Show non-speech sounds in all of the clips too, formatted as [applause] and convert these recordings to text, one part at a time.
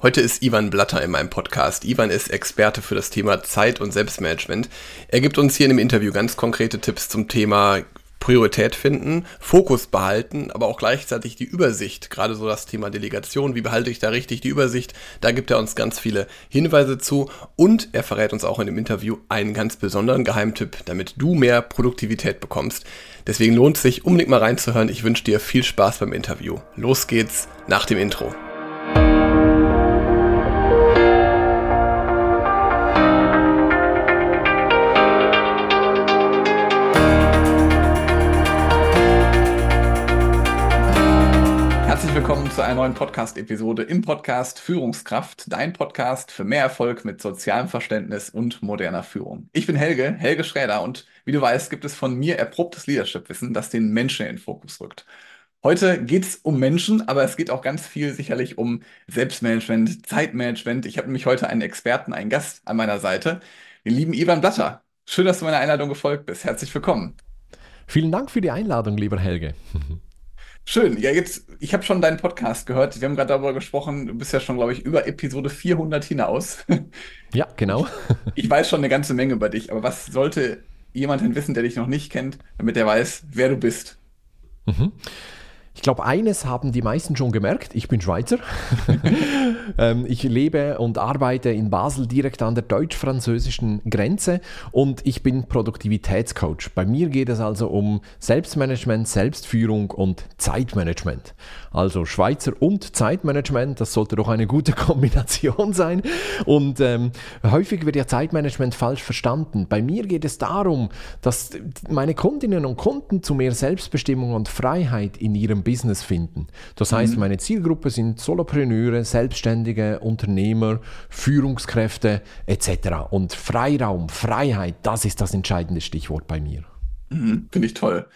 Heute ist Ivan Blatter in meinem Podcast. Ivan ist Experte für das Thema Zeit- und Selbstmanagement. Er gibt uns hier in dem Interview ganz konkrete Tipps zum Thema Priorität finden, Fokus behalten, aber auch gleichzeitig die Übersicht, gerade so das Thema Delegation, wie behalte ich da richtig die Übersicht, da gibt er uns ganz viele Hinweise zu und er verrät uns auch in dem Interview einen ganz besonderen Geheimtipp, damit du mehr Produktivität bekommst. Deswegen lohnt es sich unbedingt mal reinzuhören. Ich wünsche dir viel Spaß beim Interview. Los geht's nach dem Intro. Zu einer neuen Podcast-Episode im Podcast Führungskraft, dein Podcast für mehr Erfolg mit sozialem Verständnis und moderner Führung. Ich bin Helge, Helge Schräder und wie du weißt, gibt es von mir erprobtes Leadership-Wissen, das den Menschen in den Fokus rückt. Heute geht es um Menschen, aber es geht auch ganz viel sicherlich um Selbstmanagement, Zeitmanagement. Ich habe nämlich heute einen Experten, einen Gast an meiner Seite, den lieben Ivan Blatter. Schön, dass du meiner Einladung gefolgt bist. Herzlich willkommen. Vielen Dank für die Einladung, lieber Helge. [laughs] Schön. Ja, jetzt, ich habe schon deinen Podcast gehört. Wir haben gerade darüber gesprochen, du bist ja schon, glaube ich, über Episode 400 hinaus. [laughs] Ja, genau. Ich, ich weiß schon eine ganze Menge über dich, aber was sollte jemand denn wissen, der dich noch nicht kennt, damit er weiß, wer du bist? Mhm. Ich glaube, eines haben die meisten schon gemerkt. Ich bin Schweizer. [laughs] Ähm, ich lebe und arbeite in Basel direkt an der deutsch-französischen Grenze und ich bin Produktivitätscoach. Bei mir geht es also um Selbstmanagement, Selbstführung und Zeitmanagement. Also Schweizer und Zeitmanagement, das sollte doch eine gute [laughs] Kombination sein. Und ähm, häufig wird ja Zeitmanagement falsch verstanden. Bei mir geht es darum, dass meine Kundinnen und Kunden zu mehr Selbstbestimmung und Freiheit in ihrem Business finden. Das heißt, mhm. meine Zielgruppe sind Solopreneure, Selbstständige, Unternehmer, Führungskräfte etc. Und Freiraum, Freiheit, das ist das entscheidende Stichwort bei mir. Mhm, Finde ich toll.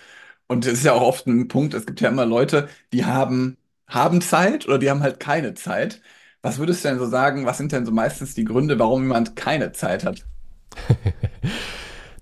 Und es ist ja auch oft ein Punkt, es gibt ja immer Leute, die haben, haben Zeit oder die haben halt keine Zeit. Was würdest du denn so sagen, was sind denn so meistens die Gründe, warum jemand keine Zeit hat? [laughs]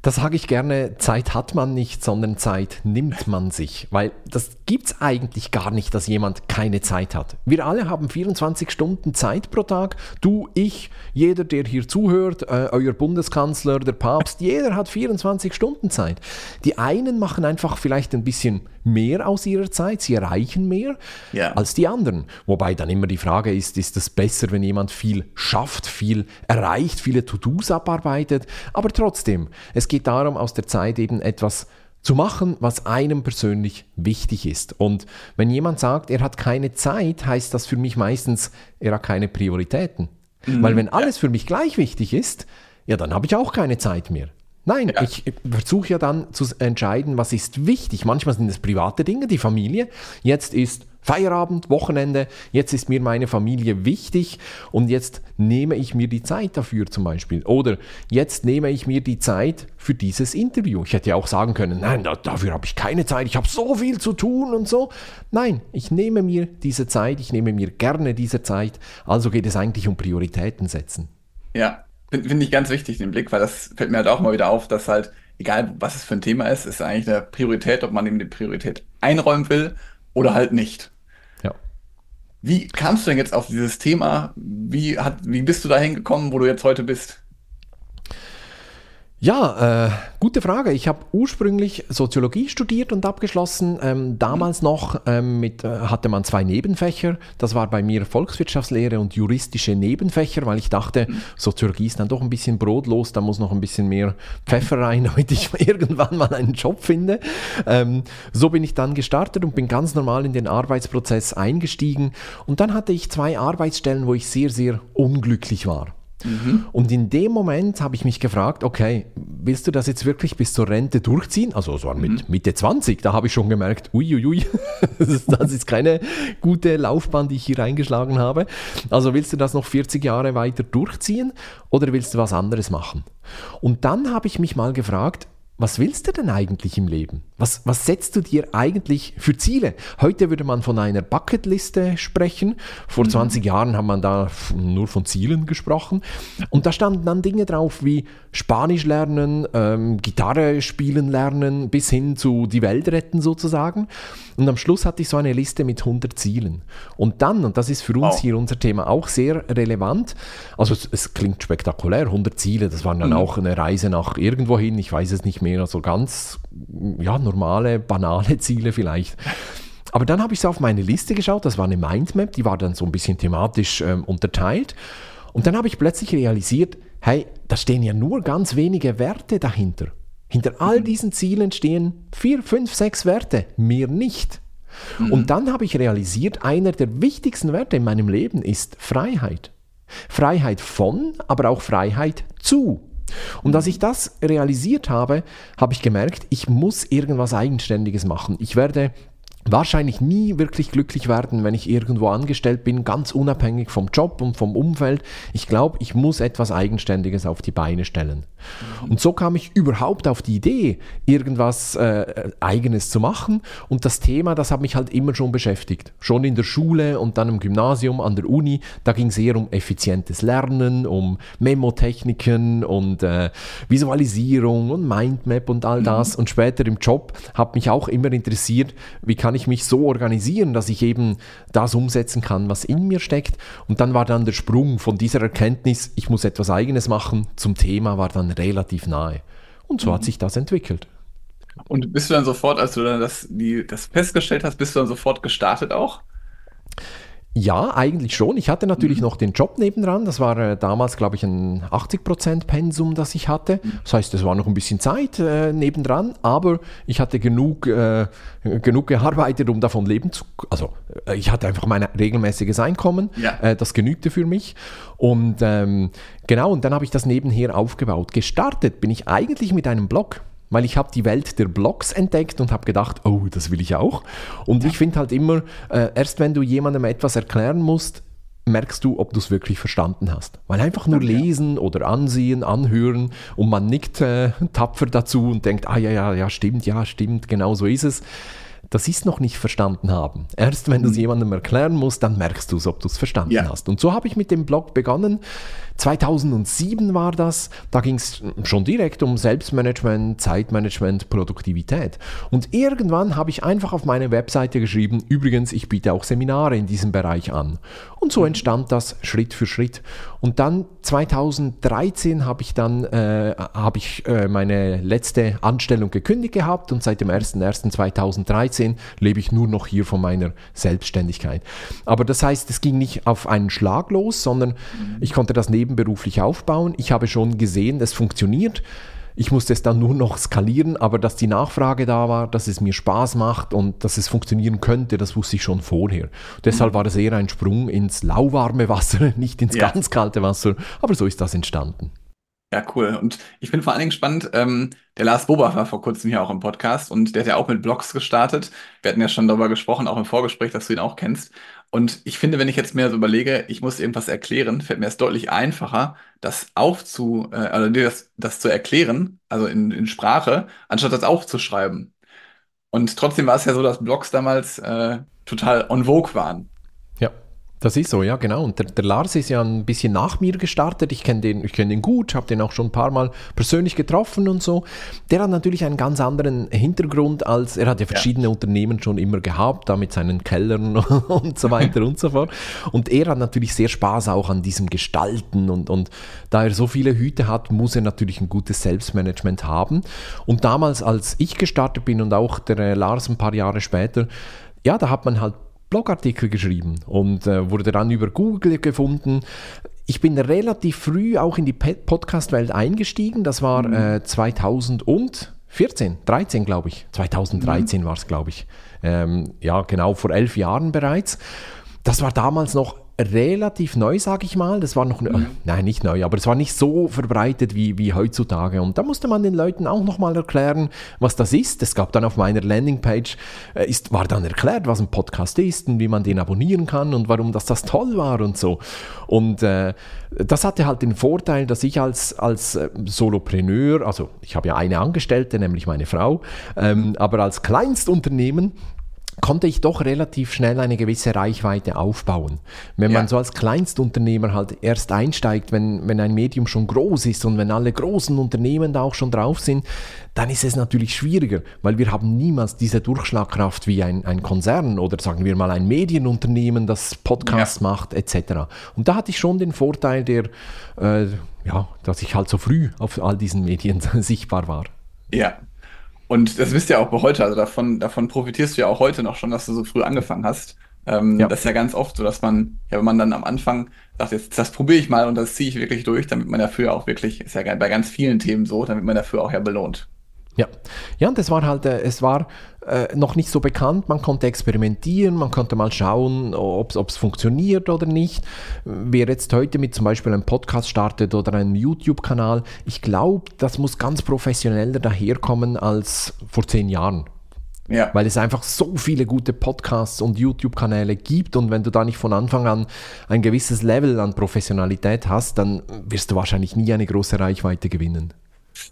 Da sage ich gerne, Zeit hat man nicht, sondern Zeit nimmt man sich. Weil das gibt es eigentlich gar nicht, dass jemand keine Zeit hat. Wir alle haben 24 Stunden Zeit pro Tag. Du, ich, jeder, der hier zuhört, äh, euer Bundeskanzler, der Papst, jeder hat 24 Stunden Zeit. Die einen machen einfach vielleicht ein bisschen mehr aus ihrer Zeit, sie erreichen mehr ja. als die anderen. Wobei dann immer die Frage ist, ist es besser, wenn jemand viel schafft, viel erreicht, viele To-Dos abarbeitet, aber trotzdem, es geht darum, aus der Zeit eben etwas zu machen, was einem persönlich wichtig ist. Und wenn jemand sagt, er hat keine Zeit, heißt das für mich meistens, er hat keine Prioritäten. Mhm. Weil wenn alles für mich gleich wichtig ist, ja, dann habe ich auch keine Zeit mehr. Nein, ja. ich versuche ja dann zu entscheiden, was ist wichtig. Manchmal sind es private Dinge, die Familie. Jetzt ist Feierabend, Wochenende, jetzt ist mir meine Familie wichtig und jetzt nehme ich mir die Zeit dafür zum Beispiel. Oder jetzt nehme ich mir die Zeit für dieses Interview. Ich hätte ja auch sagen können, nein, dafür habe ich keine Zeit, ich habe so viel zu tun und so. Nein, ich nehme mir diese Zeit, ich nehme mir gerne diese Zeit. Also geht es eigentlich um Prioritäten setzen. Ja, Finde find ich ganz wichtig, den Blick, weil das fällt mir halt auch mal wieder auf, dass halt, egal was es für ein Thema ist, ist eigentlich eine Priorität, ob man eben die Priorität einräumen will oder halt nicht. Ja. Wie kamst du denn jetzt auf dieses Thema? Wie, hat, wie bist du dahin gekommen, wo du jetzt heute bist? Ja, äh, gute Frage. Ich habe ursprünglich Soziologie studiert und abgeschlossen. Ähm, damals noch ähm, mit, äh, hatte man zwei Nebenfächer. Das war bei mir Volkswirtschaftslehre und juristische Nebenfächer, weil ich dachte, Soziologie ist dann doch ein bisschen brotlos, da muss noch ein bisschen mehr Pfeffer rein, [laughs] damit ich irgendwann mal einen Job finde. Ähm, so bin ich dann gestartet und bin ganz normal in den Arbeitsprozess eingestiegen. Und dann hatte ich zwei Arbeitsstellen, wo ich sehr, sehr unglücklich war. Mhm. Und in dem Moment habe ich mich gefragt, okay, willst du das jetzt wirklich bis zur Rente durchziehen? Also so mit mhm. Mitte 20, da habe ich schon gemerkt, uiuiui, [laughs] das ist keine gute Laufbahn, die ich hier eingeschlagen habe. Also willst du das noch 40 Jahre weiter durchziehen oder willst du was anderes machen? Und dann habe ich mich mal gefragt, was willst du denn eigentlich im Leben? Was, was setzt du dir eigentlich für Ziele? Heute würde man von einer Bucketliste sprechen. Vor 20 mhm. Jahren hat man da nur von Zielen gesprochen. Und da standen dann Dinge drauf wie Spanisch lernen, ähm, Gitarre spielen lernen, bis hin zu die Welt retten sozusagen. Und am Schluss hatte ich so eine Liste mit 100 Zielen. Und dann, und das ist für uns wow. hier unser Thema auch sehr relevant, also es, es, klingt spektakulär, 100 Ziele, das waren dann mhm. auch eine Reise nach irgendwo hin, ich weiß es nicht mehr, also ganz, ja, normale, banale Ziele vielleicht. Aber dann habe ich so auf meine Liste geschaut, das war eine Mindmap, die war dann so ein bisschen thematisch ähm, unterteilt. Und dann habe ich plötzlich realisiert, hey, da stehen ja nur ganz wenige Werte dahinter. Hinter all mhm. diesen Zielen stehen vier, fünf, sechs Werte, mehr nicht. Mhm. Und dann habe ich realisiert, einer der wichtigsten Werte in meinem Leben ist Freiheit. Freiheit von, aber auch Freiheit zu. Und als ich das realisiert habe, habe ich gemerkt, ich muss irgendwas Eigenständiges machen. Ich werde wahrscheinlich nie wirklich glücklich werden, wenn ich irgendwo angestellt bin, ganz unabhängig vom Job und vom Umfeld. Ich glaube, ich muss etwas Eigenständiges auf die Beine stellen. Und so kam ich überhaupt auf die Idee, irgendwas äh, eigenes zu machen. Und das Thema, das hat mich halt immer schon beschäftigt. Schon in der Schule und dann im Gymnasium, an der Uni, da ging es eher um effizientes Lernen, um Memotechniken und äh, Visualisierung und Mindmap und all das. Mhm. Und später im Job hat mich auch immer interessiert, wie kann ich mich so organisieren, dass ich eben das umsetzen kann, was in mir steckt. Und dann war dann der Sprung von dieser Erkenntnis, ich muss etwas eigenes machen, zum Thema war dann relativ nahe. Und so mhm. hat sich das entwickelt. Und bist du dann sofort, als du dann das, die, das festgestellt hast, bist du dann sofort gestartet auch? Ja, eigentlich schon. Ich hatte natürlich mhm. noch den Job nebendran. Das war äh, damals, glaube ich, ein 80% Pensum, das ich hatte. Mhm. Das heißt, es war noch ein bisschen Zeit äh, nebendran, aber ich hatte genug, äh, genug gearbeitet, um davon leben zu Also, äh, ich hatte einfach mein regelmäßiges Einkommen. Ja. Äh, das genügte für mich. Und ähm, genau, und dann habe ich das nebenher aufgebaut. Gestartet bin ich eigentlich mit einem Blog weil ich habe die Welt der Blogs entdeckt und habe gedacht, oh, das will ich auch. Und ich finde halt immer, äh, erst wenn du jemandem etwas erklären musst, merkst du, ob du es wirklich verstanden hast. Weil einfach nur okay. lesen oder ansehen, anhören und man nickt äh, tapfer dazu und denkt, ah ja, ja, ja, stimmt, ja, stimmt, genau so ist es das ist noch nicht verstanden haben. Erst wenn du es mhm. jemandem erklären musst, dann merkst du es, ob du es verstanden ja. hast. Und so habe ich mit dem Blog begonnen. 2007 war das. Da ging es schon direkt um Selbstmanagement, Zeitmanagement, Produktivität. Und irgendwann habe ich einfach auf meine Webseite geschrieben, übrigens, ich biete auch Seminare in diesem Bereich an. Und so mhm. entstand das Schritt für Schritt. Und dann 2013 habe ich dann äh, habe ich äh, meine letzte Anstellung gekündigt gehabt und seit dem 01.01.2013 lebe ich nur noch hier von meiner Selbstständigkeit. Aber das heißt, es ging nicht auf einen Schlag los, sondern mhm. ich konnte das nebenberuflich aufbauen. Ich habe schon gesehen, es funktioniert. Ich musste es dann nur noch skalieren, aber dass die Nachfrage da war, dass es mir Spaß macht und dass es funktionionieren könnte, das wusste ich schon vorher. Deshalb mhm. war es eher ein Sprung ins lauwarme Wasser, [laughs] nicht ins ja. ganz kalte Wasser, aber so ist das entstanden. Ja, cool. Und ich bin vor allen Dingen gespannt, ähm, der Lars Bober war vor kurzem hier auch im Podcast und der hat ja auch mit Blogs gestartet. Wir hatten ja schon darüber gesprochen, auch im Vorgespräch, dass du ihn auch kennst. Und ich finde, wenn ich jetzt mir so überlege, ich muss irgendwas erklären, fällt mir es deutlich einfacher, das aufzu, äh, also das, das zu erklären, also in, in Sprache, anstatt das aufzuschreiben. Und trotzdem war es ja so, dass Blogs damals äh, total on vogue waren. Das ist so, ja, genau. Und der, der, Lars ist ja ein bisschen nach mir gestartet. Ich kenne den, kenn den gut, habe den auch schon ein paar Mal persönlich getroffen und so. Der hat natürlich einen ganz anderen Hintergrund als, er hat ja verschiedene ja. Unternehmen schon immer gehabt, da mit seinen Kellern [laughs] und so weiter und so fort. Und er hat natürlich sehr Spaß auch an diesem Gestalten und, und da er so viele Hüte hat, muss er natürlich ein gutes Selbstmanagement haben. Und damals, als ich gestartet bin und auch der Lars ein paar Jahre später, ja, da hat man halt Blogartikel geschrieben und äh, wurde dann über Google gefunden. Ich bin relativ früh auch in die Podcast-Welt eingestiegen. Das war mhm. äh, 2014, 13 glaube ich. 2013 mhm. war es, glaube ich. Ähm, ja, genau, vor elf Jahren bereits. Das war damals noch relativ neu, sage ich mal. Das war noch, mhm. nein, nicht neu, aber es war nicht so verbreitet wie, wie heutzutage. Und da musste man den Leuten auch nochmal erklären, was das ist. Es gab dann auf meiner Landingpage, äh, ist, war dann erklärt, was ein Podcast ist und wie man den abonnieren kann und warum das, das toll war und so. Und äh, das hatte halt den Vorteil, dass ich als, als äh, Solopreneur, also ich habe ja eine Angestellte, nämlich meine Frau, ähm, aber als Kleinstunternehmen konnte ich doch relativ schnell eine gewisse Reichweite aufbauen. Wenn ja. man so als Kleinstunternehmer halt erst einsteigt, wenn, wenn ein Medium schon groß ist und wenn alle großen Unternehmen da auch schon drauf sind, dann ist es natürlich schwieriger, weil wir haben niemals diese Durchschlagkraft wie ein, ein Konzern oder sagen wir mal ein Medienunternehmen, das Podcasts ja. macht etc. Und da hatte ich schon den Vorteil, der, äh, ja, dass ich halt so früh auf all diesen Medien [laughs] sichtbar war. Ja, und das wisst ihr auch heute, also davon, davon profitierst du ja auch heute noch schon, dass du so früh angefangen hast. Ähm, ja. Das ist ja ganz oft so, dass man, ja, wenn man dann am Anfang sagt, jetzt das probiere ich mal und das ziehe ich wirklich durch, damit man dafür auch wirklich, ist ja bei ganz vielen Themen so, damit man dafür auch ja belohnt. Ja, ja und es war halt, äh, es war äh, noch nicht so bekannt, man konnte experimentieren, man konnte mal schauen, ob es funktioniert oder nicht. Wer jetzt heute mit zum Beispiel einem Podcast startet oder einem YouTube-Kanal, ich glaube, das muss ganz professioneller daherkommen als vor zehn Jahren. Ja. Weil es einfach so viele gute Podcasts und YouTube-Kanäle gibt und wenn du da nicht von Anfang an ein gewisses Level an Professionalität hast, dann wirst du wahrscheinlich nie eine große Reichweite gewinnen.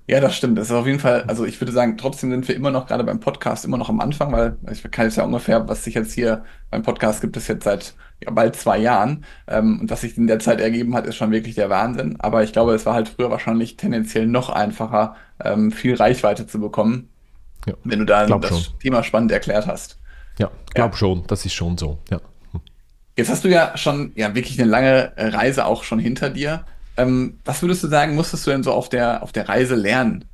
Ja, das stimmt. Das ist auf jeden Fall, also ich würde sagen, trotzdem sind wir immer noch gerade beim Podcast immer noch am Anfang, weil ich kann jetzt ja ungefähr, was sich jetzt hier beim Podcast gibt, es jetzt seit ja, bald zwei Jahren. Ähm, und was sich in der Zeit ergeben hat, ist schon wirklich der Wahnsinn. Aber ich glaube, es war halt früher wahrscheinlich tendenziell noch einfacher, ähm, viel Reichweite zu bekommen, ja, wenn du da das schon. Thema spannend erklärt hast. Ja, glaub ja. schon, das ist schon so, ja. Jetzt hast du ja schon ja wirklich eine lange Reise auch schon hinter dir. Ähm, was würdest du sagen, musstest du denn so auf der, auf der Reise lernen?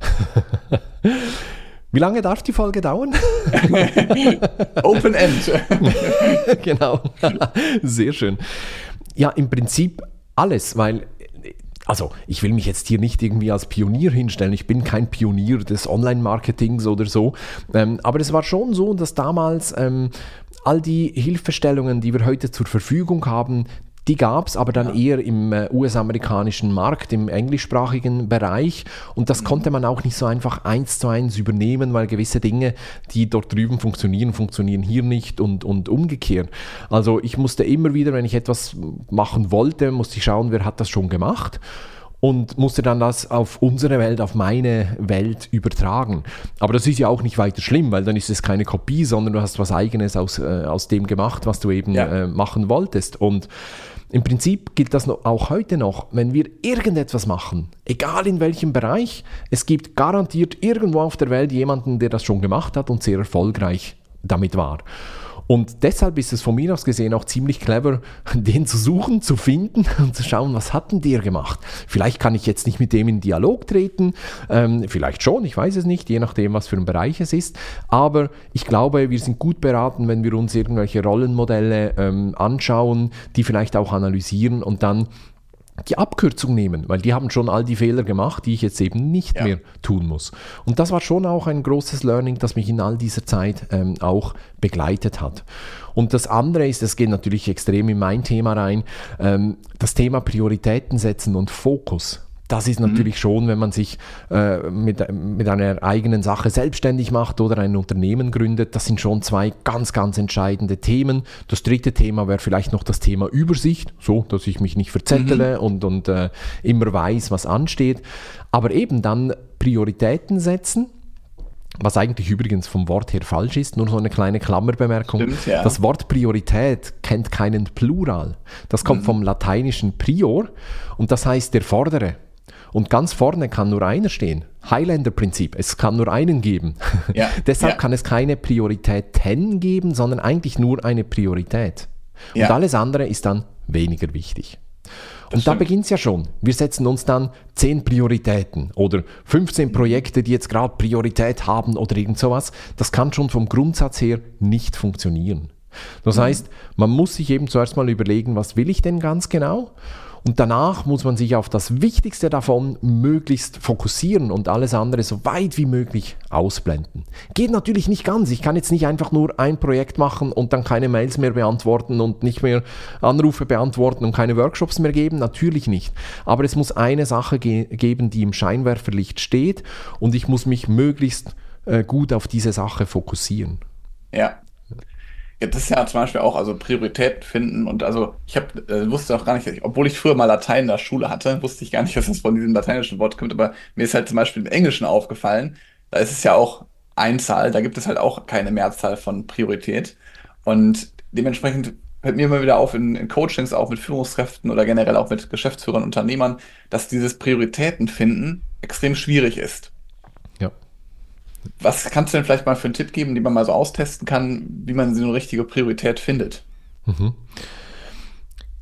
[laughs] Wie lange darf die Folge dauern? [laughs] Open End. [laughs] genau. Sehr schön. Ja, im Prinzip alles, weil also ich will mich jetzt hier nicht irgendwie als Pionier hinstellen, ich bin kein Pionier des Online-Marketings oder so, ähm, aber es war schon so, dass damals ähm, all die Hilfestellungen, die wir heute zur Verfügung haben, die gab es aber dann ja. eher im äh, US-amerikanischen Markt, im englischsprachigen Bereich. Und das mhm. konnte man auch nicht so einfach eins zu eins übernehmen, weil gewisse Dinge, die dort drüben funktionieren, funktionieren hier nicht und, und umgekehrt. Also ich musste immer wieder, wenn ich etwas machen wollte, musste ich schauen, wer hat das schon gemacht und musste dann das auf unsere Welt, auf meine Welt übertragen. Aber das ist ja auch nicht weiter schlimm, weil dann ist es keine Kopie, sondern du hast was Eigenes aus, äh, aus dem gemacht, was du eben ja. äh, machen wolltest. Und im Prinzip gilt das auch heute noch, wenn wir irgendetwas machen, egal in welchem Bereich, es gibt garantiert irgendwo auf der Welt jemanden, der das schon gemacht hat und sehr erfolgreich damit war. Und deshalb ist es von mir aus gesehen auch ziemlich clever, [laughs] den zu suchen, zu finden [laughs] und zu schauen, was hat denn der gemacht. Vielleicht kann ich jetzt nicht mit dem in Dialog treten, ähm, vielleicht schon, ich weiß es nicht, je nachdem, was für ein Bereich es ist. Aber ich glaube, wir sind gut beraten, wenn wir uns irgendwelche Rollenmodelle ähm, anschauen, die vielleicht auch analysieren und dann die Abkürzung nehmen, weil die haben schon all die Fehler gemacht, die ich jetzt eben nicht ja. mehr tun muss. Und das war schon auch ein großes Learning, das mich in all dieser Zeit ähm, auch begleitet hat. Und das andere ist, das geht natürlich extrem in mein Thema rein, ähm, das Thema Prioritäten setzen und Fokus. Das ist natürlich mhm. schon, wenn man sich äh, mit, mit einer eigenen Sache selbstständig macht oder ein Unternehmen gründet, das sind schon zwei ganz, ganz entscheidende Themen. Das dritte Thema wäre vielleicht noch das Thema Übersicht, so dass ich mich nicht verzettele mhm. und, und äh, immer weiß, was ansteht. Aber eben dann Prioritäten setzen, was eigentlich übrigens vom Wort her falsch ist, nur so eine kleine Klammerbemerkung. Stimmt, ja. Das Wort Priorität kennt keinen Plural. Das kommt mhm. vom lateinischen prior und das heißt der Vordere. Und ganz vorne kann nur einer stehen. Highlander-Prinzip, es kann nur einen geben. Ja. [laughs] Deshalb ja. kann es keine Prioritäten geben, sondern eigentlich nur eine Priorität. Und ja. alles andere ist dann weniger wichtig. Und da beginnt es ja schon. Wir setzen uns dann 10 Prioritäten oder 15 Projekte, die jetzt gerade Priorität haben oder irgend sowas. Das kann schon vom Grundsatz her nicht funktionieren. Das mhm. heißt, man muss sich eben zuerst mal überlegen, was will ich denn ganz genau? Und danach muss man sich auf das Wichtigste davon möglichst fokussieren und alles andere so weit wie möglich ausblenden. Geht natürlich nicht ganz. Ich kann jetzt nicht einfach nur ein Projekt machen und dann keine Mails mehr beantworten und nicht mehr Anrufe beantworten und keine Workshops mehr geben. Natürlich nicht. Aber es muss eine Sache ge geben, die im Scheinwerferlicht steht und ich muss mich möglichst äh, gut auf diese Sache fokussieren. Ja, ja, das ist ja zum Beispiel auch, also Priorität finden und also ich habe äh, wusste auch gar nicht, obwohl ich früher mal Latein in der Schule hatte, wusste ich gar nicht, [laughs] dass das von diesem lateinischen Wort kommt, aber mir ist halt zum Beispiel im Englischen aufgefallen, da ist es ja auch Einzahl, da gibt es halt auch keine Mehrzahl von Priorität und dementsprechend fällt mir immer wieder auf in, in Coachings, auch mit Führungskräften oder generell auch mit Geschäftsführern, Unternehmern, dass dieses Prioritäten finden extrem schwierig ist. Was kannst du denn vielleicht mal für einen Tipp geben, den man mal so austesten kann, wie man so eine richtige Priorität findet? Mhm.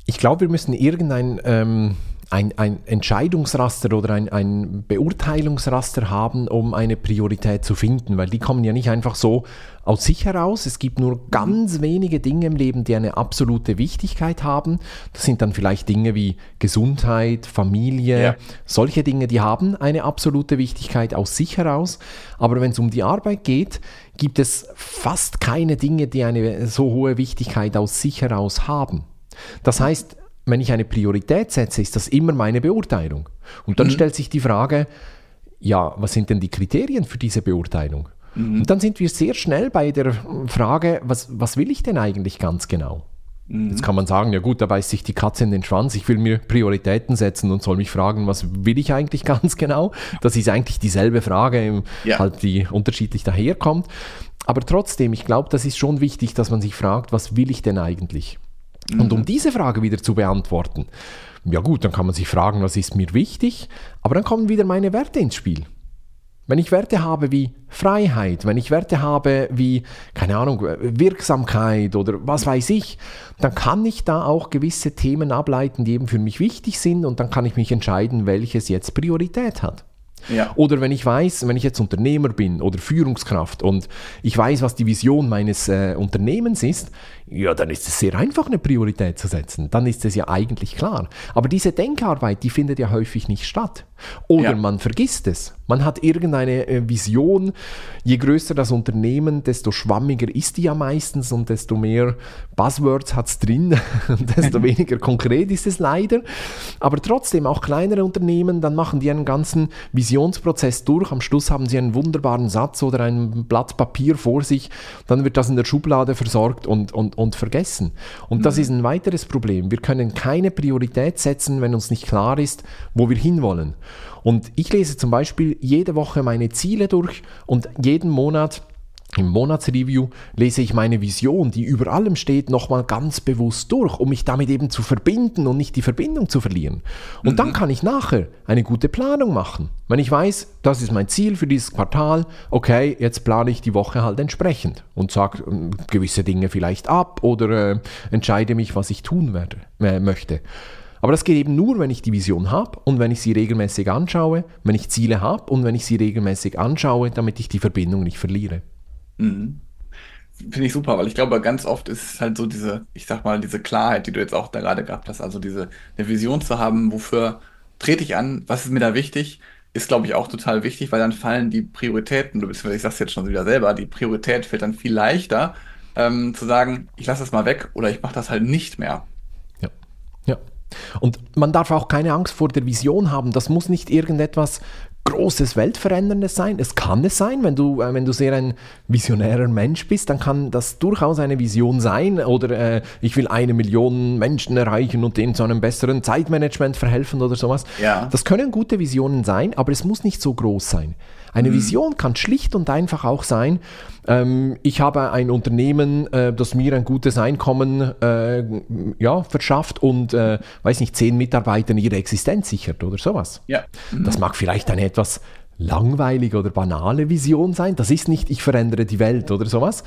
Ich glaube, wir müssen irgendein ähm, ein, ein Entscheidungsraster oder ein, ein Beurteilungsraster haben, um eine Priorität zu finden, weil die kommen ja nicht einfach so aus sich heraus. Es gibt nur ganz wenige Dinge im Leben, die eine absolute Wichtigkeit haben. Das sind dann vielleicht Dinge wie Gesundheit, Familie, ja. solche Dinge, die haben eine absolute Wichtigkeit aus sich heraus. Aber wenn es um die Arbeit geht, gibt es fast keine Dinge, die eine so hohe Wichtigkeit aus sich heraus haben. Das heißt, wenn ich eine Priorität setze, ist das immer meine Beurteilung. Und dann mhm. stellt sich die Frage, ja, was sind denn die Kriterien für diese Beurteilung? Mhm. Und dann sind wir sehr schnell bei der Frage, was, was will ich denn eigentlich ganz genau? Mhm. Jetzt kann man sagen, ja gut, da beißt sich die Katze in den Schwanz, ich will mir Prioritäten setzen und soll mich fragen, was will ich eigentlich [laughs] ganz genau? Das ist eigentlich dieselbe Frage, ja. halt die unterschiedlich daherkommt. Aber trotzdem, ich glaube, das ist schon wichtig, dass man sich fragt, was will ich denn eigentlich? Mhm. Und um mhm. diese Frage wieder zu beantworten, ja gut, dann kann man sich fragen, was ist mir wichtig, aber dann kommen wieder meine Werte ins Spiel. Wenn ich Werte habe wie Freiheit, wenn ich Werte habe wie, keine Ahnung, Wirksamkeit oder was weiß ich, dann kann ich da auch gewisse Themen ableiten, die eben für mich wichtig sind und dann kann ich mich entscheiden, welches jetzt Priorität hat. Ja. Oder wenn ich weiß, wenn ich jetzt Unternehmer bin oder Führungskraft und ich weiß, was die Vision meines äh, Unternehmens ist, ja, dann ist es sehr einfach, eine Priorität zu setzen. Dann ist es ja eigentlich klar. Aber diese Denkarbeit, die findet ja häufig nicht statt. Oder ja. man vergisst es. Man hat irgendeine äh, Vision. Je größer das Unternehmen, desto schwammiger ist die ja meistens und desto mehr Buzzwords hat es drin, [laughs] desto [laughs] weniger konkret ist es leider. Aber trotzdem, auch kleinere Unternehmen, dann machen die einen ganzen Visionsprozess durch. Am Schluss haben sie einen wunderbaren Satz oder ein Blatt Papier vor sich. Dann wird das in der Schublade versorgt und, und, und vergessen. Und das mhm. ist ein weiteres Problem. Wir können keine Priorität setzen, wenn uns nicht klar ist, wo wir hinwollen. Und ich lese zum Beispiel jede Woche meine Ziele durch und jeden Monat im Monatsreview lese ich meine Vision, die über allem steht, nochmal ganz bewusst durch, um mich damit eben zu verbinden und nicht die Verbindung zu verlieren. Und mhm. dann kann ich nachher eine gute Planung machen. Wenn ich weiß, das ist mein Ziel für dieses Quartal, okay, jetzt plane ich die Woche halt entsprechend und sage äh, gewisse Dinge vielleicht ab oder äh, entscheide mich, was ich tun werde, äh, möchte. Aber das geht eben nur, wenn ich die Vision habe und wenn ich sie regelmäßig anschaue, wenn ich Ziele habe und wenn ich sie regelmäßig anschaue, damit ich die Verbindung nicht verliere. Mhm. Finde ich super, weil ich glaube, ganz oft ist es halt so diese, ich sag mal, diese Klarheit, die du jetzt auch da gerade gehabt hast, also diese eine Vision zu haben, wofür trete ich an, was ist mir da wichtig, ist, glaube ich, auch total wichtig, weil dann fallen die Prioritäten, du beziehungsweise ich sag's jetzt schon wieder selber, die Priorität fällt dann viel leichter, ähm, zu sagen, ich lasse das mal weg oder ich mache das halt nicht mehr. Und man darf auch keine Angst vor der Vision haben. Das muss nicht irgendetwas großes Weltveränderndes sein. Es kann es sein, wenn du, äh, wenn du sehr ein visionärer Mensch bist, dann kann das durchaus eine Vision sein. Oder äh, ich will eine Million Menschen erreichen und denen zu einem besseren Zeitmanagement verhelfen oder sowas. Ja. Das können gute Visionen sein, aber es muss nicht so groß sein. Eine mhm. Vision kann schlicht und einfach auch sein, ähm, ich habe ein Unternehmen, äh, das mir ein gutes Einkommen äh, ja, verschafft und, äh, weiß nicht, zehn Mitarbeitern ihre Existenz sichert oder sowas. Ja. Mhm. Das mag vielleicht eine etwas langweilige oder banale Vision sein. Das ist nicht, ich verändere die Welt oder sowas.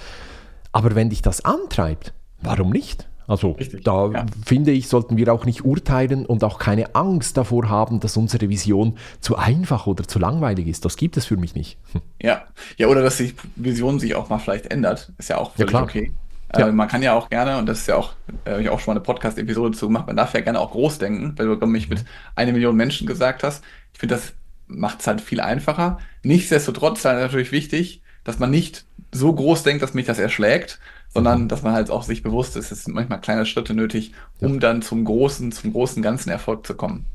Aber wenn dich das antreibt, warum nicht? Also Richtig, da ja. finde ich, sollten wir auch nicht urteilen und auch keine Angst davor haben, dass unsere Vision zu einfach oder zu langweilig ist. Das gibt es für mich nicht. Ja, ja oder dass die Vision sich auch mal vielleicht ändert, ist ja auch völlig ja, okay. Ja. Äh, man kann ja auch gerne, und das ist ja auch, äh, habe ich auch schon mal eine Podcast-Episode zu gemacht, man darf ja gerne auch groß denken, weil du mich mit eine Million Menschen gesagt hast. Ich finde, das macht es halt viel einfacher. Nichtsdestotrotz ist halt natürlich wichtig, dass man nicht so groß denkt, dass mich das erschlägt, sondern mhm. dass man halt auch sich bewusst ist, es sind manchmal kleine Schritte nötig, um ja. dann zum großen, zum großen ganzen Erfolg zu kommen.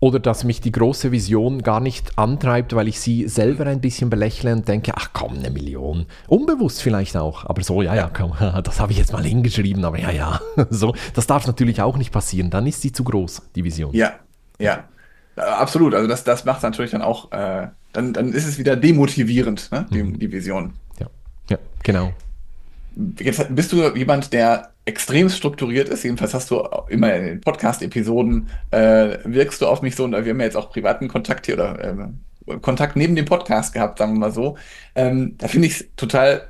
Oder dass mich die große Vision gar nicht antreibt, weil ich sie selber ein bisschen belächle und denke, ach komm, eine Million. Unbewusst vielleicht auch, aber so, ja, ja, komm, [laughs] das habe ich jetzt mal hingeschrieben, aber ja, ja. [laughs] So, das darf natürlich auch nicht passieren, dann ist sie zu groß, die Vision. Ja, ja. Absolut, also das, das macht natürlich dann auch, äh, dann, dann ist es wieder demotivierend, ne? die, mhm. die Vision. Ja, ja, genau. Jetzt bist du jemand, der extrem strukturiert ist. Jedenfalls hast du immer in den Podcast-Episoden äh, wirkst du auf mich so, und wir haben ja jetzt auch privaten Kontakt hier oder äh, Kontakt neben dem Podcast gehabt, sagen wir mal so. Ähm, da finde ich es total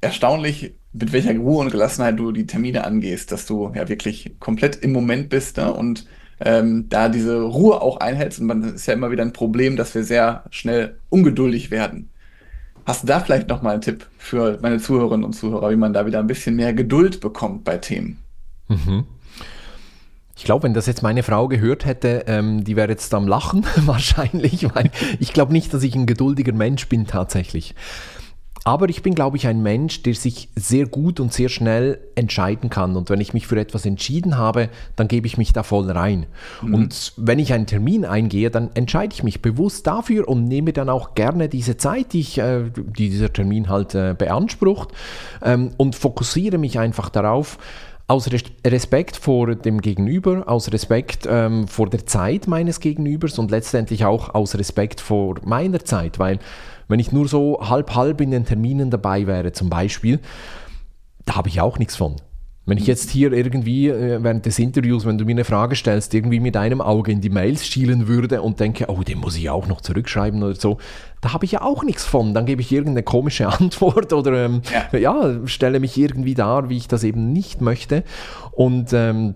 erstaunlich, mit welcher Ruhe und Gelassenheit du die Termine angehst, dass du ja wirklich komplett im Moment bist ne? und ähm, da diese Ruhe auch einhältst. Und man ist ja immer wieder ein Problem, dass wir sehr schnell ungeduldig werden. Hast du da vielleicht noch mal einen Tipp für meine Zuhörerinnen und Zuhörer, wie man da wieder ein bisschen mehr Geduld bekommt bei Themen? Mhm. Ich glaube, wenn das jetzt meine Frau gehört hätte, ähm, die wäre jetzt am Lachen [laughs] wahrscheinlich, weil ich glaube nicht, dass ich ein geduldiger Mensch bin tatsächlich. Aber ich bin, glaube ich, ein Mensch, der sich sehr gut und sehr schnell entscheiden kann. Und wenn ich mich für etwas entschieden habe, dann gebe ich mich da voll rein. Mhm. Und wenn ich einen Termin eingehe, dann entscheide ich mich bewusst dafür und nehme dann auch gerne diese Zeit, die, ich, äh, die dieser Termin halt äh, beansprucht, ähm, und fokussiere mich einfach darauf, aus Respekt vor dem Gegenüber, aus Respekt ähm, vor der Zeit meines Gegenübers und letztendlich auch aus Respekt vor meiner Zeit, weil wenn ich nur so halb-halb in den Terminen dabei wäre, zum Beispiel, da habe ich auch nichts von. Wenn ich jetzt hier irgendwie äh, während des Interviews, wenn du mir eine Frage stellst, irgendwie mit einem Auge in die Mails schielen würde und denke, oh, den muss ich auch noch zurückschreiben oder so, da habe ich ja auch nichts von. Dann gebe ich irgendeine komische [laughs] Antwort oder ähm, ja. ja. stelle mich irgendwie dar, wie ich das eben nicht möchte. Und ähm,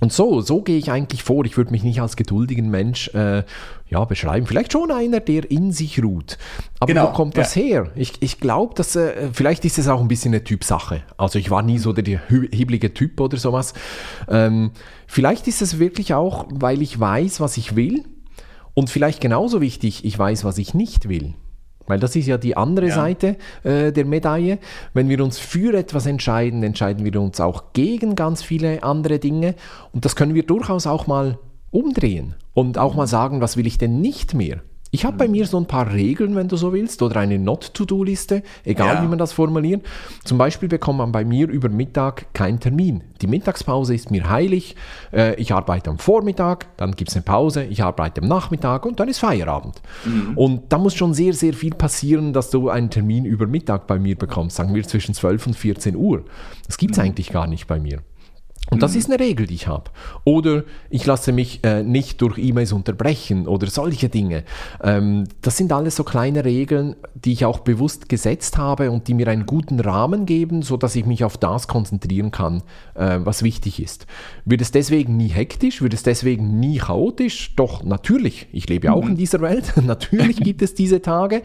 und so, so gehe ich eigentlich vor. Ich würde mich nicht als geduldigen Mensch äh, ja, beschreiben. Vielleicht schon einer, der in sich ruht. Aber genau, wo kommt das ja. her? Ich, ich glaube, dass äh, vielleicht ist es auch ein bisschen eine Typsache. Also ich war nie so der, hibbelige Typ oder sowas. Ähm, vielleicht ist es wirklich auch, weil ich weiß, was ich will. Und vielleicht genauso wichtig, ich weiß, was ich nicht will. Weil das ist ja die andere ja. Seite äh, der Medaille. Wenn wir uns für etwas entscheiden, entscheiden wir uns auch gegen ganz viele andere Dinge. Und das können wir durchaus auch mal umdrehen und auch mal sagen, was will ich denn nicht mehr? Ich habe bei mir so ein paar Regeln, wenn du so willst, oder eine Not-to-Do-Liste, egal ja. wie man das formuliert. Zum Beispiel bekommt man bei mir über Mittag keinen Termin. Die Mittagspause ist mir heilig. Äh, ich arbeite am Vormittag, dann gibt es eine Pause, ich arbeite am Nachmittag und dann ist Feierabend. Mhm. Und da muss schon sehr, sehr viel passieren, dass du einen Termin über Mittag bei mir bekommst, sagen wir zwischen 12 und 14 Uhr. Das gibt es mhm. eigentlich gar nicht bei mir. Und das mhm. ist eine Regel, die ich habe. Oder ich lasse mich äh, nicht durch E-Mails unterbrechen oder solche Dinge. Ähm, das sind alles so kleine Regeln, die ich auch bewusst gesetzt habe und die mir einen guten Rahmen geben, sodass ich mich auf das konzentrieren kann, äh, was wichtig ist. Wird es deswegen nie hektisch? Wird es deswegen nie chaotisch? Doch, natürlich. Ich lebe ja auch mhm. in dieser Welt. [laughs] natürlich gibt es diese Tage.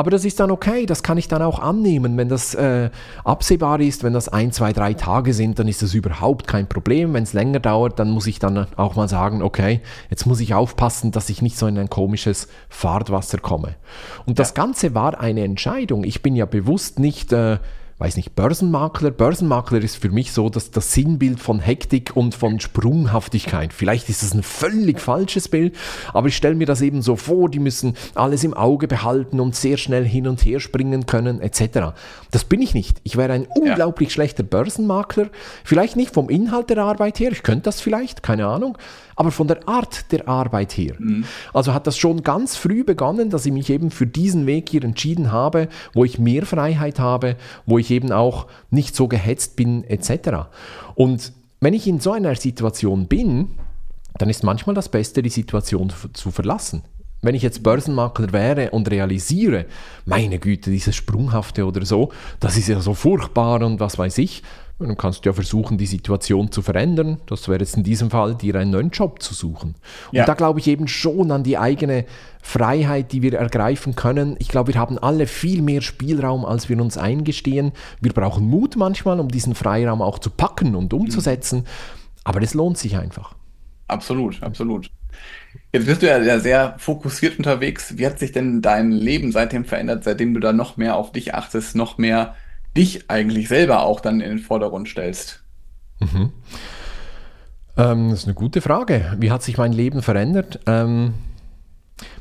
Aber das ist dann okay, das kann ich dann auch annehmen. Wenn das äh, absehbar ist, wenn das ein, zwei, drei Tage sind, dann ist das überhaupt kein Problem. Wenn es länger dauert, dann muss ich dann auch mal sagen, okay, jetzt muss ich aufpassen, dass ich nicht so in ein komisches Fahrtwasser komme. Und ja. das Ganze war eine Entscheidung. Ich bin ja bewusst nicht... Äh, weiß nicht, Börsenmakler. Börsenmakler ist für mich so dass das Sinnbild von Hektik und von Sprunghaftigkeit. Vielleicht ist das ein völlig falsches Bild, aber ich stelle mir das eben so vor, die müssen alles im Auge behalten und sehr schnell hin und her springen können, etc. Das bin ich nicht. Ich wäre ein unglaublich ja. schlechter Börsenmakler. Vielleicht nicht vom Inhalt der Arbeit her, ich könnte das vielleicht, keine Ahnung aber von der Art der Arbeit her. Mhm. Also hat das schon ganz früh begonnen, dass ich mich eben für diesen Weg hier entschieden habe, wo ich mehr Freiheit habe, wo ich eben auch nicht so gehetzt bin etc. Und wenn ich in so einer Situation bin, dann ist manchmal das Beste, die Situation zu verlassen. Wenn ich jetzt Börsenmakler wäre und realisiere, meine Güte, dieses Sprunghafte oder so, das ist ja so furchtbar und was weiß ich, dann kannst du ja versuchen, die Situation zu verändern. Das wäre jetzt in diesem Fall, dir einen neuen Job zu suchen. Und ja. da glaube ich eben schon an die eigene Freiheit, die wir ergreifen können. Ich glaube, wir haben alle viel mehr Spielraum, als wir uns eingestehen. Wir brauchen Mut manchmal, um diesen Freiraum auch zu packen und umzusetzen. Aber es lohnt sich einfach. Absolut, absolut. Jetzt bist du ja sehr fokussiert unterwegs. Wie hat sich denn dein Leben seitdem verändert, seitdem du da noch mehr auf dich achtest, noch mehr dich eigentlich selber auch dann in den Vordergrund stellst? Mhm. Ähm, das ist eine gute Frage. Wie hat sich mein Leben verändert? Ähm,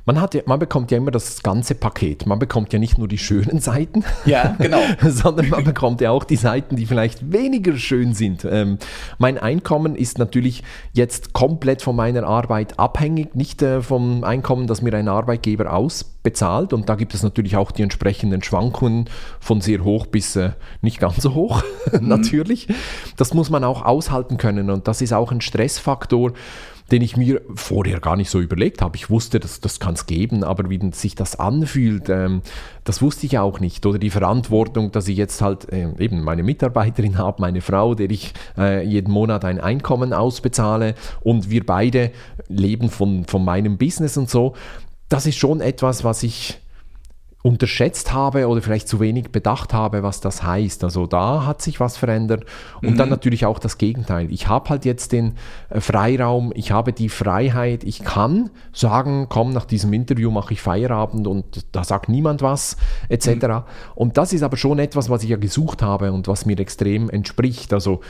man, hat ja, man bekommt ja immer das ganze Paket. Man bekommt ja nicht nur die schönen Seiten, ja, genau. [laughs] sondern man bekommt ja auch die Seiten, die vielleicht weniger schön sind. Ähm, mein Einkommen ist natürlich jetzt komplett von meiner Arbeit abhängig, nicht äh, vom Einkommen, das mir ein Arbeitgeber ausbezahlt. Und da gibt es natürlich auch die entsprechenden Schwankungen von sehr hoch bis äh, nicht ganz so hoch, [laughs] mhm. natürlich. Das muss man auch aushalten können und das ist auch ein Stressfaktor den ich mir vorher gar nicht so überlegt habe. Ich wusste, dass das kann es geben, aber wie sich das anfühlt, ähm, das wusste ich auch nicht. Oder die Verantwortung, dass ich jetzt halt äh, eben meine Mitarbeiterin [laughs] habe, meine Frau, der ich äh, jeden Monat ein Einkommen ausbezahle und wir beide leben von, von meinem Business und so. Das ist schon etwas, was ich unterschätzt habe oder vielleicht zu wenig bedacht habe, was das heißt. Also da hat sich was verändert. Und mhm. dann natürlich auch das Gegenteil. Ich habe halt jetzt den äh, Freiraum, ich habe die Freiheit, ich kann sagen, komm, nach diesem Interview mache ich Feierabend und da sagt niemand was, etc. Mhm. Und das ist aber schon etwas, was ich ja gesucht habe und was mir extrem entspricht. Also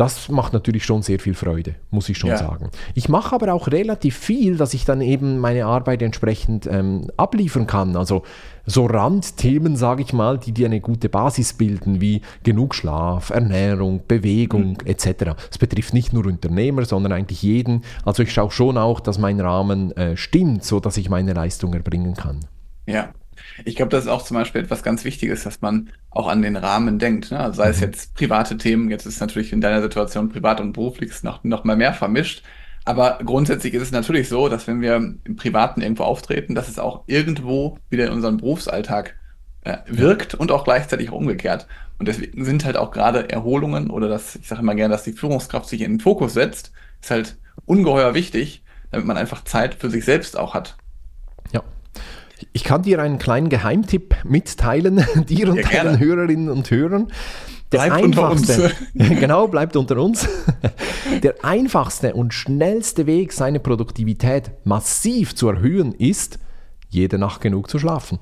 das macht natürlich schon sehr viel Freude, muss ich schon ja. sagen. Ich mache aber auch relativ viel, dass ich dann eben meine Arbeit entsprechend ähm, abliefern kann. Also so Randthemen, sage ich mal, die dir eine gute Basis bilden, wie genug Schlaf, Ernährung, Bewegung mhm. etc. Das betrifft nicht nur Unternehmer, sondern eigentlich jeden. Also ich schaue schon auch, dass mein Rahmen äh, stimmt, so dass ich meine Leistung erbringen kann. Ja, ich glaube, das ist auch zum Beispiel etwas ganz Wichtiges, dass man auch an den Rahmen denkt. Ne? Also sei mhm. es jetzt private Themen, jetzt ist natürlich in deiner Situation privat und beruflich noch, noch mal mehr vermischt. Aber grundsätzlich ist es natürlich so, dass wenn wir im Privaten irgendwo auftreten, dass es auch irgendwo wieder in unseren Berufsalltag äh, wirkt und auch gleichzeitig auch umgekehrt. Und deswegen sind halt auch gerade Erholungen oder das, ich sage immer gerne, dass die Führungskraft sich in den Fokus setzt, ist halt ungeheuer wichtig, damit man einfach Zeit für sich selbst auch hat. Ich kann dir einen kleinen Geheimtipp mitteilen, [laughs] dir und ja, deinen Hörerinnen und Hörern. Der bleibt einfachste, unter uns. [laughs] [laughs] genau, bleibt unter uns. Der einfachste und schnellste Weg, seine Produktivität massiv zu erhöhen, ist, jede Nacht genug zu schlafen.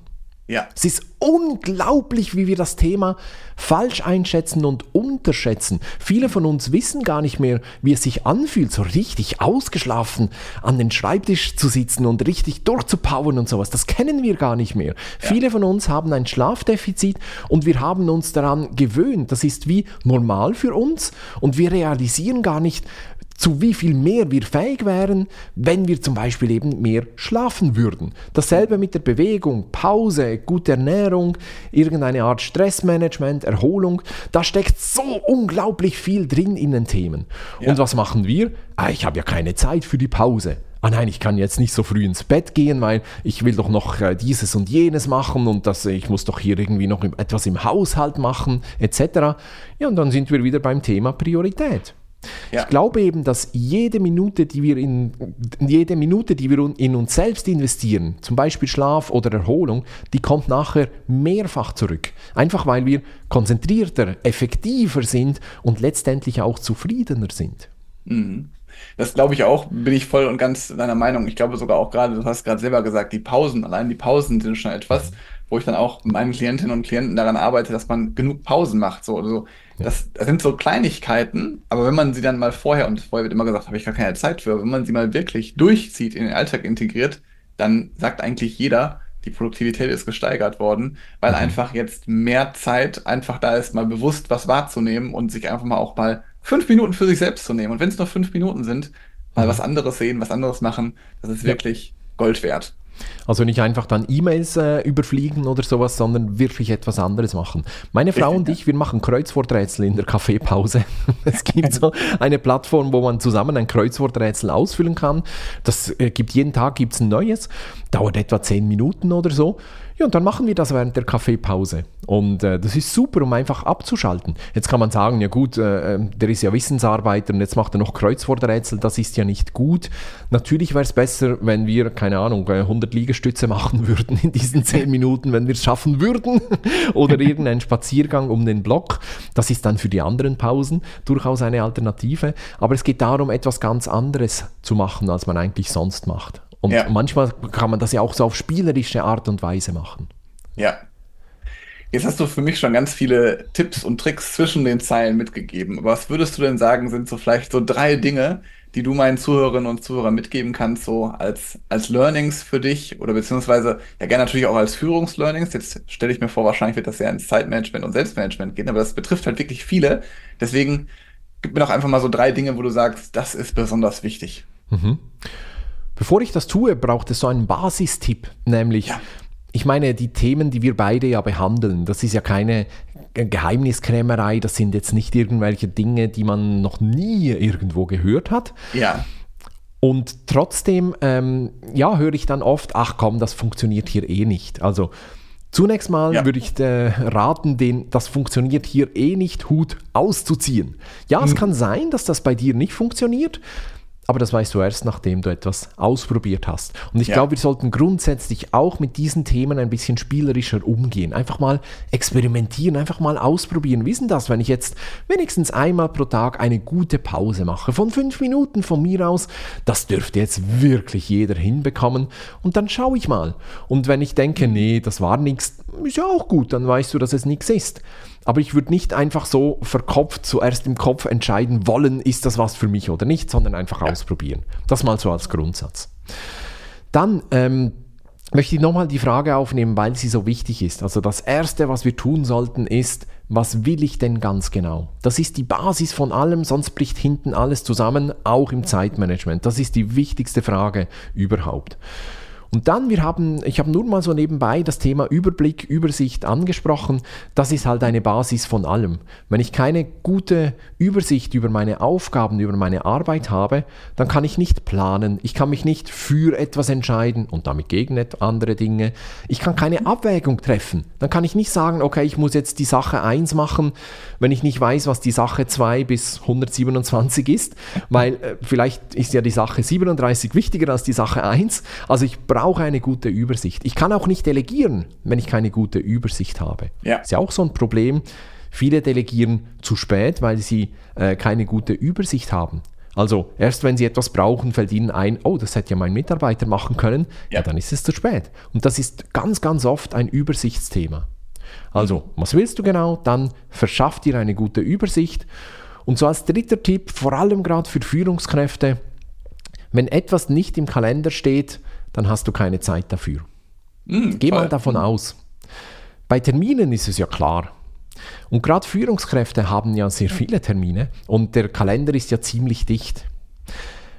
Ja. Es ist unglaublich, wie wir das Thema falsch einschätzen und unterschätzen. Viele von uns wissen gar nicht mehr, wie es sich anfühlt, so richtig ausgeschlafen an den Schreibtisch zu sitzen und richtig durchzupowern und sowas. Das kennen wir gar nicht mehr. Ja. Viele von uns haben ein Schlafdefizit und wir haben uns daran gewöhnt. Das ist wie normal für uns und wir realisieren gar nicht, zu wie viel mehr wir fähig wären, wenn wir zum Beispiel eben mehr schlafen würden. Dasselbe mit der Bewegung, Pause, gute Ernährung, irgendeine Art Stressmanagement, Erholung. Da steckt so unglaublich viel drin in den Themen. Ja. Und was machen wir? Ah, ich habe ja keine Zeit für die Pause. Ah nein, ich kann jetzt nicht so früh ins Bett gehen, weil ich will doch noch äh, dieses und jenes machen und das, ich muss doch hier irgendwie noch etwas im Haushalt machen, etc. Ja, und dann sind wir wieder beim Thema Priorität. Ja. Ich glaube eben, dass jede Minute, die wir in jede Minute, die wir in uns selbst investieren, zum Beispiel Schlaf oder Erholung, die kommt nachher mehrfach zurück. Einfach weil wir konzentrierter, effektiver sind und letztendlich auch zufriedener sind. Mhm. Das glaube ich auch, bin ich voll und ganz deiner Meinung. Ich glaube sogar auch gerade, du hast gerade selber gesagt, die Pausen, allein die Pausen sind schon etwas, wo ich dann auch mit meinen Klientinnen und Klienten daran arbeite, dass man genug Pausen macht. So, also das, das sind so Kleinigkeiten, aber wenn man sie dann mal vorher, und vorher wird immer gesagt, habe ich gar keine Zeit für, wenn man sie mal wirklich durchzieht, in den Alltag integriert, dann sagt eigentlich jeder, die Produktivität ist gesteigert worden, weil mhm. einfach jetzt mehr Zeit einfach da ist, mal bewusst was wahrzunehmen und sich einfach mal auch mal fünf Minuten für sich selbst zu nehmen. Und wenn es nur fünf Minuten sind, mal mhm. was anderes sehen, was anderes machen, das ist ja. wirklich Gold wert. Also nicht einfach dann E-Mails äh, überfliegen oder sowas, sondern wirklich etwas anderes machen. Meine Frau und ich, wir machen Kreuzworträtsel in der Kaffeepause. [laughs] es gibt so eine Plattform, wo man zusammen ein Kreuzworträtsel ausfüllen kann. Das äh, gibt jeden Tag gibt's ein neues, dauert etwa zehn Minuten oder so. Ja, und dann machen wir das während der Kaffeepause. Und äh, das ist super, um einfach abzuschalten. Jetzt kann man sagen, ja gut, äh, ähm, der ist ja Wissensarbeiter und jetzt macht er noch Kreuzworträtsel, das ist ja nicht gut. Natürlich wäre es besser, wenn wir, keine Ahnung, 100 äh, Liegestütze machen [laughs] würden in diesen 10 Minuten, wenn wir es schaffen würden. [laughs] Oder irgendeinen Spaziergang um den Block. Das ist dann für die anderen Pausen durchaus eine Alternative. Aber es geht darum, etwas ganz anderes zu machen, als man eigentlich sonst macht. Und ja. manchmal kann man das ja auch so auf spielerische Art und Weise machen. Ja. Jetzt hast du für mich schon ganz viele Tipps und Tricks zwischen den Zeilen mitgegeben. was würdest du denn sagen, sind so vielleicht so drei Dinge, die du meinen Zuhörerinnen und Zuhörern mitgeben kannst, so als, als Learnings für dich oder beziehungsweise ja gerne natürlich auch als Führungslearnings. Jetzt stelle ich mir vor, wahrscheinlich wird das ja ins Zeitmanagement und Selbstmanagement gehen, aber das betrifft halt wirklich viele. Deswegen gib mir doch einfach mal so drei Dinge, wo du sagst, das ist besonders wichtig. Mhm. Bevor ich das tue, braucht es so einen Basistipp, nämlich, ja. ich meine, die Themen, die wir beide ja behandeln, das ist ja keine Geheimniskrämerei, das sind jetzt nicht irgendwelche Dinge, die man noch nie irgendwo gehört hat. Ja. Und trotzdem, ähm, ja, höre ich dann oft, ach komm, das funktioniert hier eh nicht. Also Zunächst mal ja. würde ich äh, raten, den das funktioniert hier eh nicht Hut auszuziehen. Ja, hm. es kann sein, dass das bei dir nicht funktioniert. Aber das weißt du erst, nachdem du etwas ausprobiert hast. Und ich ja. glaube, wir sollten grundsätzlich auch mit diesen Themen ein bisschen spielerischer umgehen. Einfach mal experimentieren, einfach mal ausprobieren. Wissen das, wenn ich jetzt wenigstens einmal pro Tag eine gute Pause mache, von fünf Minuten von mir aus, das dürfte jetzt wirklich jeder hinbekommen. Und dann schaue ich mal. Und wenn ich denke, nee, das war nichts, ist ja auch gut, dann weißt du, dass es nichts ist. Aber ich würde nicht einfach so verkopft zuerst im Kopf entscheiden wollen, ist das was für mich oder nicht, sondern einfach ja. ausprobieren. Das mal so als Grundsatz. Dann ähm, möchte ich nochmal die Frage aufnehmen, weil sie so wichtig ist. Also das Erste, was wir tun sollten, ist, was will ich denn ganz genau? Das ist die Basis von allem, sonst bricht hinten alles zusammen, auch im Zeitmanagement. Das ist die wichtigste Frage überhaupt. Und dann, wir haben, ich habe nur mal so nebenbei das Thema Überblick, Übersicht angesprochen. Das ist halt eine Basis von allem. Wenn ich keine gute Übersicht über meine Aufgaben, über meine Arbeit habe, dann kann ich nicht planen. Ich kann mich nicht für etwas entscheiden und damit gegen andere Dinge. Ich kann keine Abwägung treffen. Dann kann ich nicht sagen, okay, ich muss jetzt die Sache 1 machen, wenn ich nicht weiß, was die Sache 2 bis 127 ist, weil äh, vielleicht ist ja die Sache 37 wichtiger als die Sache 1. Also ich brauche brauche eine gute Übersicht. Ich kann auch nicht delegieren, wenn ich keine gute Übersicht habe. Ja. Ist ja auch so ein Problem. Viele delegieren zu spät, weil sie äh, keine gute Übersicht haben. Also erst wenn sie etwas brauchen, fällt ihnen ein, oh, das hätte ja mein Mitarbeiter machen können, ja. ja, dann ist es zu spät. Und das ist ganz, ganz oft ein Übersichtsthema. Also, was willst du genau? Dann verschaff dir eine gute Übersicht. Und so als dritter Tipp, vor allem gerade für Führungskräfte, wenn etwas nicht im Kalender steht, dann hast du keine Zeit dafür. Mm, Geh mal davon aus. Bei Terminen ist es ja klar. Und gerade Führungskräfte haben ja sehr viele Termine und der Kalender ist ja ziemlich dicht.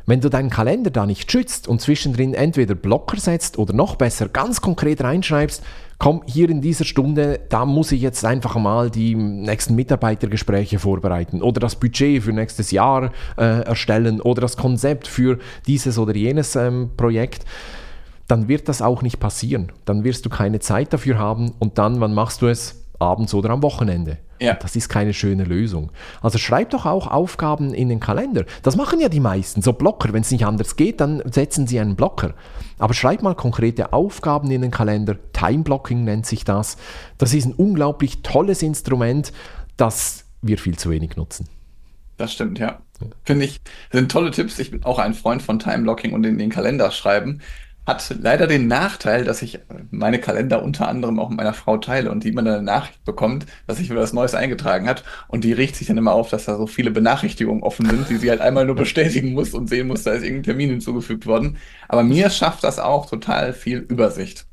Wenn du deinen Kalender da nicht schützt und zwischendrin entweder Blocker setzt oder noch besser ganz konkret reinschreibst, komm, hier in dieser Stunde, da muss ich jetzt einfach mal die nächsten Mitarbeitergespräche vorbereiten oder das Budget für nächstes Jahr äh, erstellen oder das Konzept für dieses oder jenes ähm, Projekt, dann wird das auch nicht passieren. Dann wirst du keine Zeit dafür haben und dann, wann machst du es? Abends oder am Wochenende. Ja. Das ist keine schöne Lösung. Also schreib doch auch Aufgaben in den Kalender. Das machen ja die meisten, so Blocker. Wenn es nicht anders geht, dann setzen sie einen Blocker. Aber schreib mal konkrete Aufgaben in den Kalender. Timeblocking nennt sich das. Das ist ein unglaublich tolles Instrument, das wir viel zu wenig nutzen. Das stimmt, ja. Finde ich, sind tolle Tipps. Ich bin auch ein Freund von Timeblocking und in den Kalender schreiben hat leider den Nachteil, dass ich meine Kalender unter anderem auch mit meiner Frau teile und die immer eine Nachricht bekommt, dass sich wieder was Neues eingetragen hat. Und die riecht sich dann immer auf, dass da so viele Benachrichtigungen offen sind, die sie halt einmal nur bestätigen muss und sehen muss, da ist irgendein Termin hinzugefügt worden. Aber mir schafft das auch total viel Übersicht.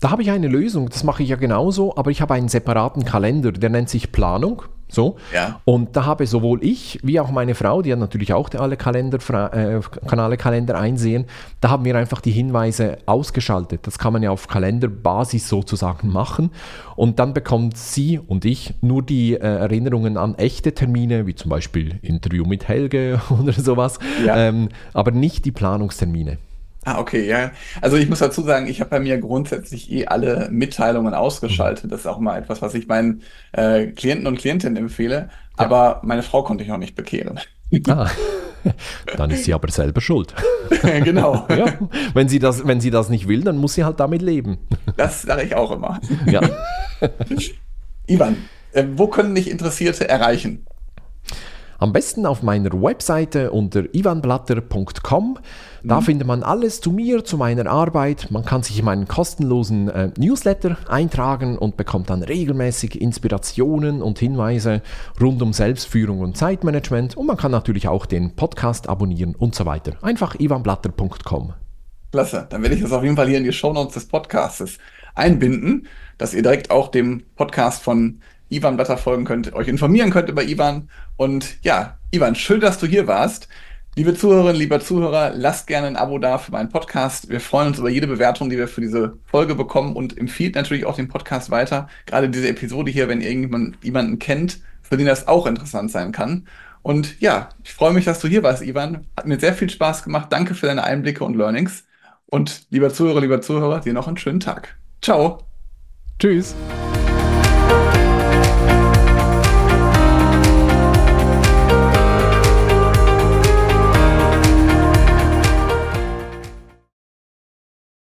Da habe ich eine Lösung, das mache ich ja genauso, aber ich habe einen separaten Kalender, der nennt sich Planung So. Ja. Und da habe sowohl ich wie auch meine Frau, die hat natürlich auch alle Kalender, äh, kann alle Kalender einsehen, da haben wir einfach die Hinweise ausgeschaltet. Das kann man ja auf Kalenderbasis sozusagen machen. Und dann bekommt sie und ich nur die äh, Erinnerungen an echte Termine, wie zum Beispiel Interview mit Helge [laughs] oder sowas, ja. ähm, aber nicht die Planungstermine. Ah, okay, ja. Also ich muss dazu sagen, ich habe bei mir grundsätzlich eh alle Mitteilungen ausgeschaltet. Das ist auch mal etwas, was ich meinen äh, Klienten und Klientinnen empfehle. Ja. Aber meine Frau konnte ich noch nicht bekehren. Ah, [laughs] dann ist sie aber selber schuld. [laughs] genau. Ja, wenn, sie das, wenn sie das nicht will, dann muss sie halt damit leben. [laughs] Das sage ich auch immer. Ja. Ivan, äh, wo können dich Interessierte erreichen? Am besten auf meiner Webseite unter ivanblatter.com. Da mhm. findet man alles zu mir, zu meiner Arbeit. Man kann sich in meinen kostenlosen äh, Newsletter eintragen und bekommt dann regelmäßig Inspirationen und Hinweise rund um Selbstführung und Zeitmanagement. Und man kann natürlich auch den Podcast abonnieren und so weiter. Einfach ivanblatter.com. Klasse, dann werde ich das auf jeden Fall hier in die Shownotes des Podcasts einbinden, dass ihr direkt auch dem Podcast von Ivan Blatter folgen könnt, euch informieren könnt über Ivan. Und ja, Ivan, schön, dass du hier warst. Liebe Zuhörerinnen, lieber Zuhörer, lasst gerne ein Abo da für meinen Podcast. Wir freuen uns über jede Bewertung, die wir für diese Folge bekommen und empfiehlt natürlich auch den Podcast weiter. Gerade diese Episode hier, wenn irgendjemand, jemanden kennt, für den das auch interessant sein kann. Und ja, ich freue mich, dass du hier warst, Ivan. Hat mir sehr viel Spaß gemacht. Danke für deine Einblicke und Learnings. Und lieber Zuhörer, lieber Zuhörer, dir noch einen schönen Tag. Ciao. Tschüss.